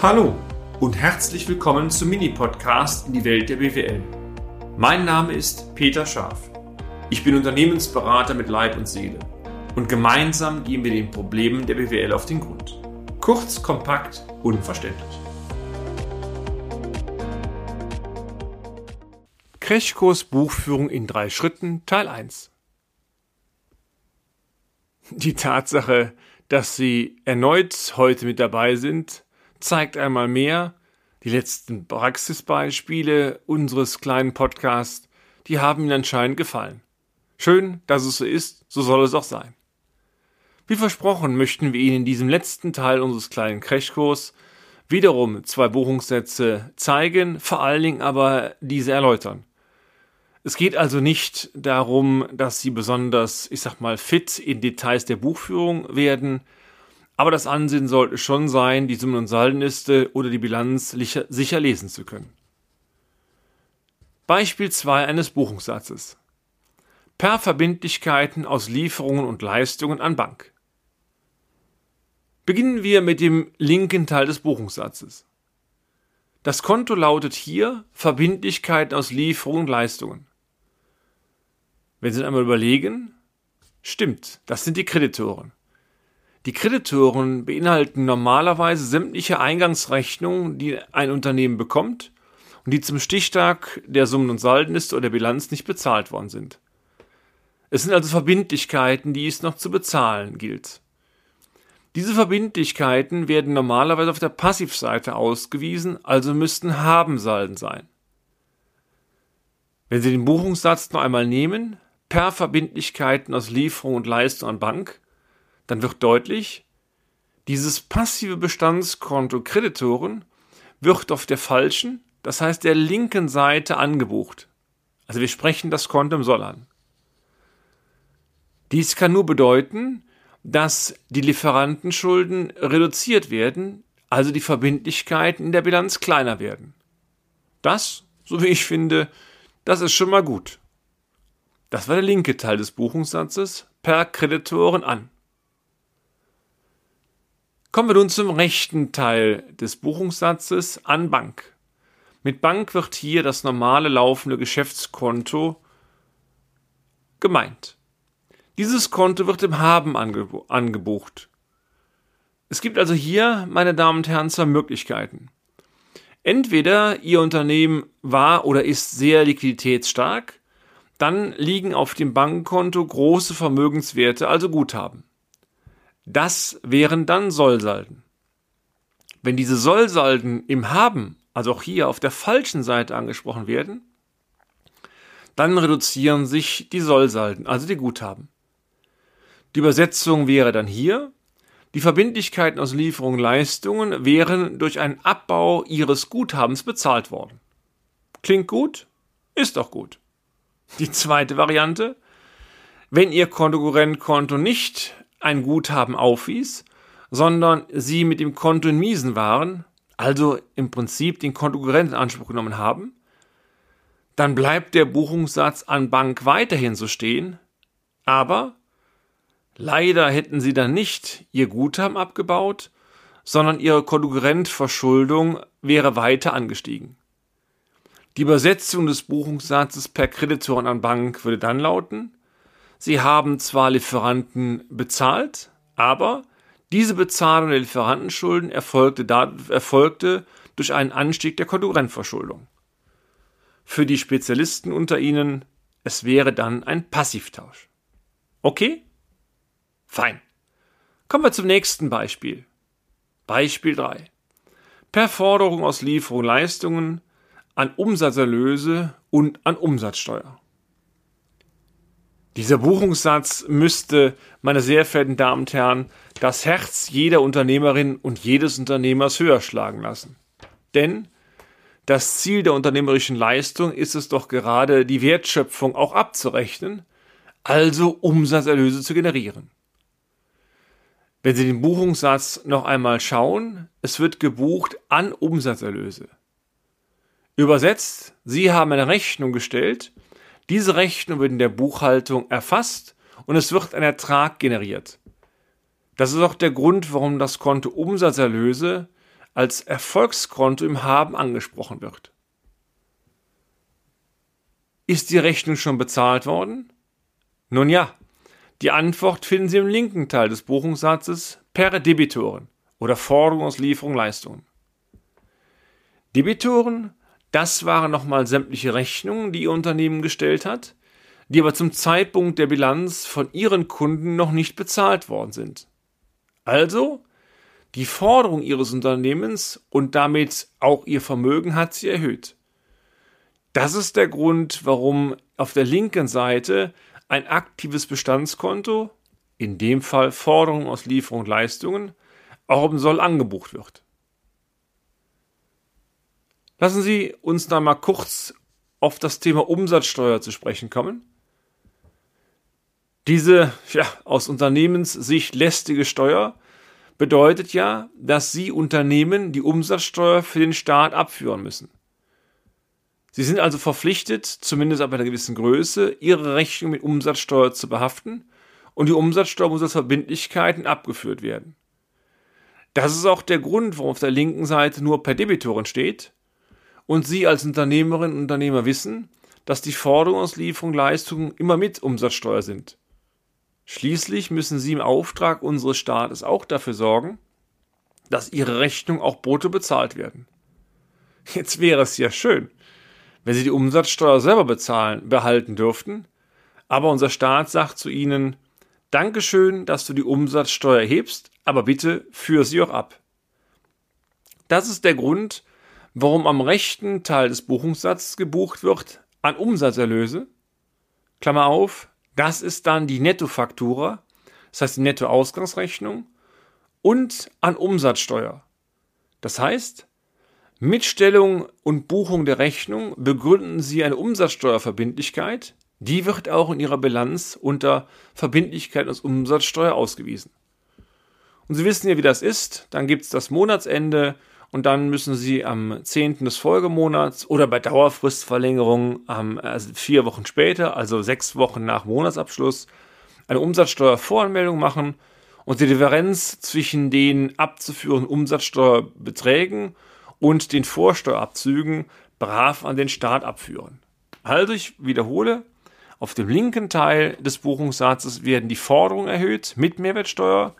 Hallo und herzlich willkommen zum Mini-Podcast in die Welt der BWL. Mein Name ist Peter Scharf. Ich bin Unternehmensberater mit Leib und Seele und gemeinsam gehen wir den Problemen der BWL auf den Grund. Kurz, kompakt, unverständlich. Crashkurs Buchführung in drei Schritten Teil 1 Die Tatsache, dass Sie erneut heute mit dabei sind, zeigt einmal mehr, die letzten Praxisbeispiele unseres kleinen Podcasts, die haben Ihnen anscheinend gefallen. Schön, dass es so ist, so soll es auch sein. Wie versprochen möchten wir Ihnen in diesem letzten Teil unseres kleinen Crashkurs wiederum zwei Buchungssätze zeigen, vor allen Dingen aber diese erläutern. Es geht also nicht darum, dass Sie besonders, ich sag mal, fit in Details der Buchführung werden, aber das Ansehen sollte schon sein, die Summen- und Saldenliste oder die Bilanz sicher lesen zu können. Beispiel 2 eines Buchungssatzes. Per Verbindlichkeiten aus Lieferungen und Leistungen an Bank. Beginnen wir mit dem linken Teil des Buchungssatzes. Das Konto lautet hier Verbindlichkeiten aus Lieferungen und Leistungen. Wenn Sie einmal überlegen, stimmt, das sind die Kreditoren. Die Kreditoren beinhalten normalerweise sämtliche Eingangsrechnungen, die ein Unternehmen bekommt und die zum Stichtag der Summen- und Saldenliste oder der Bilanz nicht bezahlt worden sind. Es sind also Verbindlichkeiten, die es noch zu bezahlen gilt. Diese Verbindlichkeiten werden normalerweise auf der Passivseite ausgewiesen, also müssten Habensalden sein. Wenn Sie den Buchungssatz noch einmal nehmen, per Verbindlichkeiten aus Lieferung und Leistung an Bank, dann wird deutlich, dieses passive Bestandskonto Kreditoren wird auf der falschen, das heißt der linken Seite angebucht. Also wir sprechen das Konto im Soll an. Dies kann nur bedeuten, dass die Lieferantenschulden reduziert werden, also die Verbindlichkeiten in der Bilanz kleiner werden. Das, so wie ich finde, das ist schon mal gut. Das war der linke Teil des Buchungssatzes per Kreditoren an. Kommen wir nun zum rechten Teil des Buchungssatzes an Bank. Mit Bank wird hier das normale laufende Geschäftskonto gemeint. Dieses Konto wird im Haben angebucht. Es gibt also hier, meine Damen und Herren, zwei Möglichkeiten. Entweder Ihr Unternehmen war oder ist sehr liquiditätsstark, dann liegen auf dem Bankkonto große Vermögenswerte, also Guthaben. Das wären dann Sollsalden. Wenn diese Sollsalden im Haben, also auch hier auf der falschen Seite angesprochen werden, dann reduzieren sich die Sollsalden, also die Guthaben. Die Übersetzung wäre dann hier, die Verbindlichkeiten aus Lieferungen Leistungen wären durch einen Abbau ihres Guthabens bezahlt worden. Klingt gut? Ist doch gut. Die zweite Variante, wenn Ihr Konkurrentkonto nicht ein Guthaben aufwies, sondern sie mit dem Konto in Miesen waren, also im Prinzip den Kontokurrenten in Anspruch genommen haben, dann bleibt der Buchungssatz an Bank weiterhin so stehen, aber leider hätten sie dann nicht ihr Guthaben abgebaut, sondern ihre Konkurrentverschuldung wäre weiter angestiegen. Die Übersetzung des Buchungssatzes per Kreditoren an Bank würde dann lauten, Sie haben zwar Lieferanten bezahlt, aber diese Bezahlung der Lieferantenschulden erfolgte, erfolgte durch einen Anstieg der Konkurrentverschuldung. Für die Spezialisten unter Ihnen, es wäre dann ein Passivtausch. Okay? Fein. Kommen wir zum nächsten Beispiel. Beispiel 3. Per Forderung aus Lieferung Leistungen an Umsatzerlöse und an Umsatzsteuer. Dieser Buchungssatz müsste, meine sehr verehrten Damen und Herren, das Herz jeder Unternehmerin und jedes Unternehmers höher schlagen lassen. Denn das Ziel der unternehmerischen Leistung ist es doch gerade, die Wertschöpfung auch abzurechnen, also Umsatzerlöse zu generieren. Wenn Sie den Buchungssatz noch einmal schauen, es wird gebucht an Umsatzerlöse. Übersetzt, Sie haben eine Rechnung gestellt diese Rechnung wird in der Buchhaltung erfasst und es wird ein Ertrag generiert. Das ist auch der Grund, warum das Konto Umsatzerlöse als Erfolgskonto im Haben angesprochen wird. Ist die Rechnung schon bezahlt worden? Nun ja, die Antwort finden Sie im linken Teil des Buchungssatzes per Debitoren oder Forderung aus Lieferung Leistungen. Debitoren, das waren nochmal sämtliche Rechnungen, die Ihr Unternehmen gestellt hat, die aber zum Zeitpunkt der Bilanz von Ihren Kunden noch nicht bezahlt worden sind. Also, die Forderung Ihres Unternehmens und damit auch Ihr Vermögen hat sie erhöht. Das ist der Grund, warum auf der linken Seite ein aktives Bestandskonto, in dem Fall Forderung aus Lieferung und Leistungen, auch im Soll angebucht wird. Lassen Sie uns da mal kurz auf das Thema Umsatzsteuer zu sprechen kommen. Diese ja, aus Unternehmenssicht lästige Steuer bedeutet ja, dass Sie Unternehmen die Umsatzsteuer für den Staat abführen müssen. Sie sind also verpflichtet, zumindest ab einer gewissen Größe, Ihre Rechnung mit Umsatzsteuer zu behaften und die Umsatzsteuer muss als Verbindlichkeiten abgeführt werden. Das ist auch der Grund, warum auf der linken Seite nur per Debitoren steht und Sie als Unternehmerinnen und Unternehmer wissen, dass die Forderungen aus Lieferung Leistungen immer mit Umsatzsteuer sind. Schließlich müssen Sie im Auftrag unseres Staates auch dafür sorgen, dass Ihre Rechnungen auch brutto bezahlt werden. Jetzt wäre es ja schön, wenn Sie die Umsatzsteuer selber bezahlen, behalten dürften, aber unser Staat sagt zu Ihnen, Dankeschön, dass du die Umsatzsteuer hebst, aber bitte führ sie auch ab. Das ist der Grund, warum am rechten Teil des Buchungssatzes gebucht wird an Umsatzerlöse, Klammer auf, das ist dann die Nettofaktura, das heißt die Nettoausgangsrechnung und an Umsatzsteuer. Das heißt, mit Stellung und Buchung der Rechnung begründen Sie eine Umsatzsteuerverbindlichkeit, die wird auch in Ihrer Bilanz unter Verbindlichkeit aus Umsatzsteuer ausgewiesen. Und Sie wissen ja, wie das ist. Dann gibt es das Monatsende und dann müssen Sie am 10. des Folgemonats oder bei Dauerfristverlängerung ähm, also vier Wochen später, also sechs Wochen nach Monatsabschluss, eine Umsatzsteuervoranmeldung machen und die Differenz zwischen den abzuführenden Umsatzsteuerbeträgen und den Vorsteuerabzügen brav an den Staat abführen. Also ich wiederhole, auf dem linken Teil des Buchungssatzes werden die Forderungen erhöht mit Mehrwertsteuer.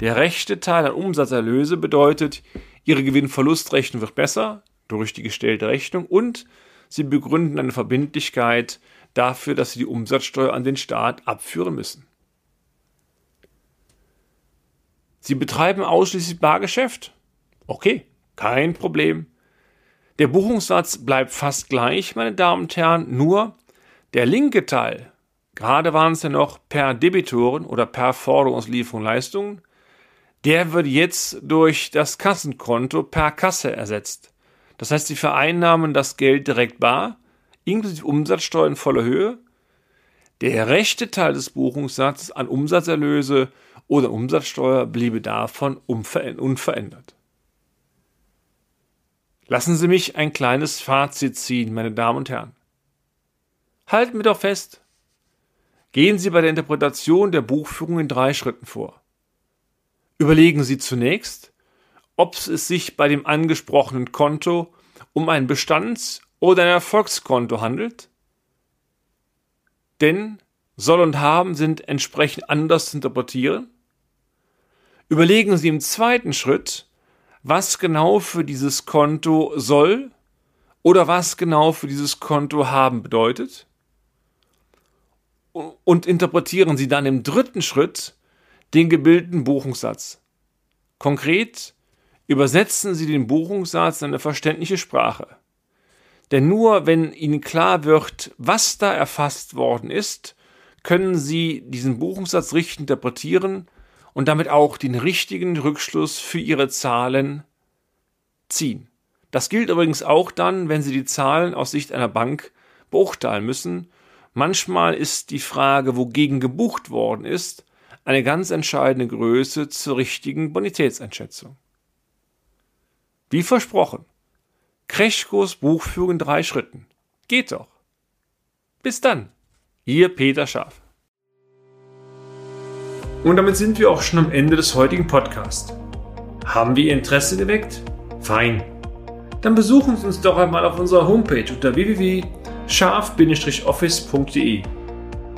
Der rechte Teil an Umsatzerlöse bedeutet, Ihre Gewinn-Verlust-Rechnung wird besser durch die gestellte Rechnung und Sie begründen eine Verbindlichkeit dafür, dass Sie die Umsatzsteuer an den Staat abführen müssen. Sie betreiben ausschließlich Bargeschäft? Okay, kein Problem. Der Buchungssatz bleibt fast gleich, meine Damen und Herren, nur der linke Teil, gerade waren es ja noch per Debitoren oder per Forderungslieferung Leistungen, der wird jetzt durch das Kassenkonto per Kasse ersetzt. Das heißt, Sie vereinnahmen das Geld direkt bar, inklusive Umsatzsteuer in voller Höhe. Der rechte Teil des Buchungssatzes an Umsatzerlöse oder Umsatzsteuer bliebe davon unverändert. Lassen Sie mich ein kleines Fazit ziehen, meine Damen und Herren. Halten wir doch fest. Gehen Sie bei der Interpretation der Buchführung in drei Schritten vor. Überlegen Sie zunächst, ob es sich bei dem angesprochenen Konto um ein Bestands- oder ein Erfolgskonto handelt. Denn soll und haben sind entsprechend anders zu interpretieren. Überlegen Sie im zweiten Schritt, was genau für dieses Konto soll oder was genau für dieses Konto haben bedeutet. Und interpretieren Sie dann im dritten Schritt den gebildeten Buchungssatz. Konkret übersetzen Sie den Buchungssatz in eine verständliche Sprache. Denn nur wenn Ihnen klar wird, was da erfasst worden ist, können Sie diesen Buchungssatz richtig interpretieren und damit auch den richtigen Rückschluss für Ihre Zahlen ziehen. Das gilt übrigens auch dann, wenn Sie die Zahlen aus Sicht einer Bank beurteilen müssen. Manchmal ist die Frage, wogegen gebucht worden ist, eine ganz entscheidende Größe zur richtigen Bonitätseinschätzung. Wie versprochen, Crashkurs Buchführung in drei Schritten. Geht doch. Bis dann, Ihr Peter Scharf. Und damit sind wir auch schon am Ende des heutigen Podcasts. Haben wir Ihr Interesse geweckt? Fein. Dann besuchen Sie uns doch einmal auf unserer Homepage unter www.scharf-office.de